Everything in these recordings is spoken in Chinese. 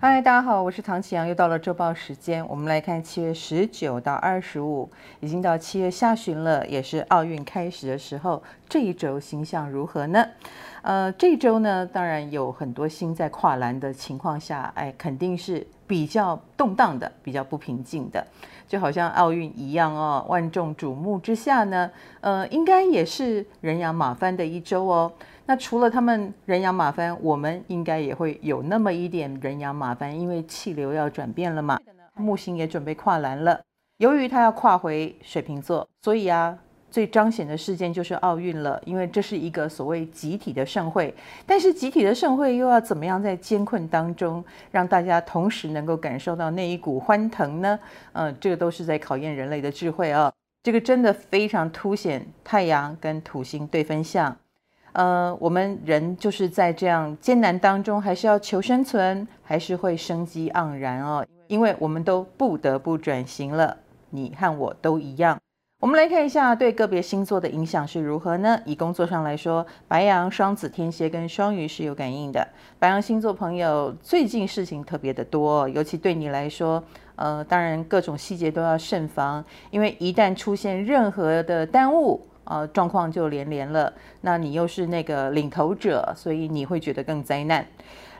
嗨，大家好，我是唐启阳，又到了周报时间，我们来看七月十九到二十五，已经到七月下旬了，也是奥运开始的时候，这一周星象如何呢？呃，这一周呢，当然有很多星在跨栏的情况下，哎，肯定是比较动荡的，比较不平静的，就好像奥运一样哦，万众瞩目之下呢，呃，应该也是人仰马翻的一周哦。那除了他们人仰马翻，我们应该也会有那么一点人仰马翻，因为气流要转变了嘛。木星也准备跨栏了，由于它要跨回水瓶座，所以啊，最彰显的事件就是奥运了，因为这是一个所谓集体的盛会。但是集体的盛会又要怎么样在艰困当中，让大家同时能够感受到那一股欢腾呢？嗯，这个都是在考验人类的智慧啊。这个真的非常凸显太阳跟土星对分相。呃，我们人就是在这样艰难当中，还是要求生存，还是会生机盎然哦。因为我们都不得不转型了，你和我都一样。我们来看一下对个别星座的影响是如何呢？以工作上来说，白羊、双子、天蝎跟双鱼是有感应的。白羊星座朋友最近事情特别的多，尤其对你来说，呃，当然各种细节都要慎防，因为一旦出现任何的耽误。呃，状况就连连了。那你又是那个领头者，所以你会觉得更灾难。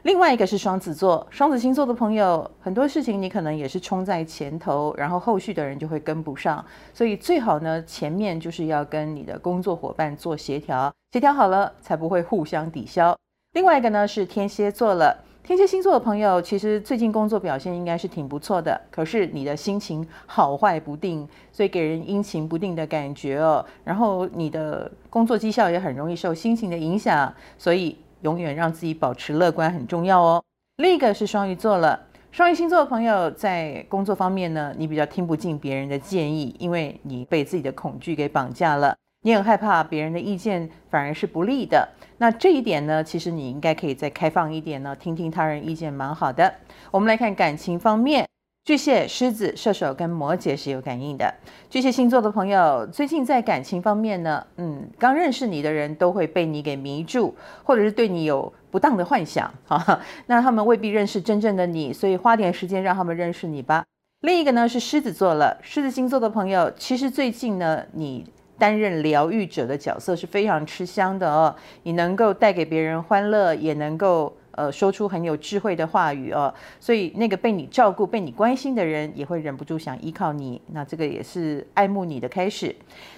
另外一个是双子座，双子星座的朋友，很多事情你可能也是冲在前头，然后后续的人就会跟不上。所以最好呢，前面就是要跟你的工作伙伴做协调，协调好了才不会互相抵消。另外一个呢是天蝎座了。天蝎星座的朋友，其实最近工作表现应该是挺不错的，可是你的心情好坏不定，所以给人阴晴不定的感觉哦。然后你的工作绩效也很容易受心情的影响，所以永远让自己保持乐观很重要哦。另一个是双鱼座了，双鱼星座的朋友在工作方面呢，你比较听不进别人的建议，因为你被自己的恐惧给绑架了。你很害怕别人的意见反而是不利的，那这一点呢，其实你应该可以再开放一点呢，听听他人意见蛮好的。我们来看感情方面，巨蟹、狮子、射手跟摩羯是有感应的。巨蟹星座的朋友最近在感情方面呢，嗯，刚认识你的人都会被你给迷住，或者是对你有不当的幻想啊，那他们未必认识真正的你，所以花点时间让他们认识你吧。另一个呢是狮子座了，狮子星座的朋友，其实最近呢你。担任疗愈者的角色是非常吃香的哦，你能够带给别人欢乐，也能够呃说出很有智慧的话语哦，所以那个被你照顾、被你关心的人也会忍不住想依靠你，那这个也是爱慕你的开始。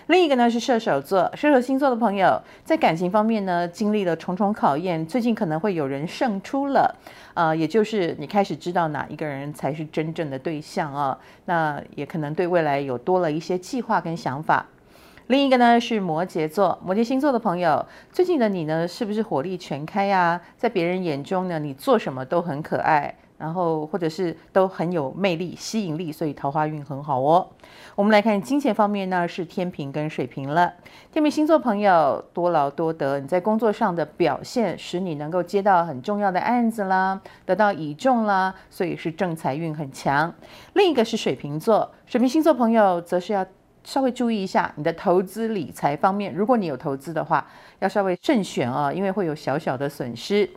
另一个呢是射手座，射手星座的朋友在感情方面呢经历了重重考验，最近可能会有人胜出了，呃，也就是你开始知道哪一个人才是真正的对象哦，那也可能对未来有多了一些计划跟想法。另一个呢是摩羯座，摩羯星座的朋友，最近的你呢是不是火力全开呀？在别人眼中呢，你做什么都很可爱，然后或者是都很有魅力、吸引力，所以桃花运很好哦。我们来看金钱方面呢，是天平跟水瓶了。天秤星座朋友多劳多得，你在工作上的表现使你能够接到很重要的案子啦，得到倚重啦，所以是正财运很强。另一个是水瓶座，水瓶星座朋友则是要。稍微注意一下你的投资理财方面，如果你有投资的话，要稍微慎选啊，因为会有小小的损失。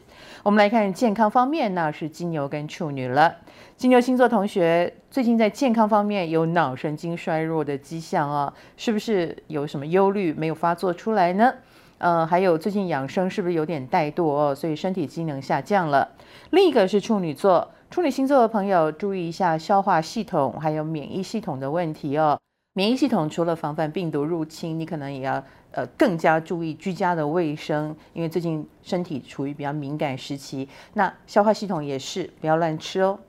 我们来看健康方面，那是金牛跟处女了。金牛星座同学最近在健康方面有脑神经衰弱的迹象啊，是不是有什么忧虑没有发作出来呢？呃，还有最近养生是不是有点怠惰哦，所以身体机能下降了。另一个是处女座，处女星座的朋友注意一下消化系统还有免疫系统的问题哦。免疫系统除了防范病毒入侵，你可能也要呃更加注意居家的卫生，因为最近身体处于比较敏感时期。那消化系统也是不要乱吃哦。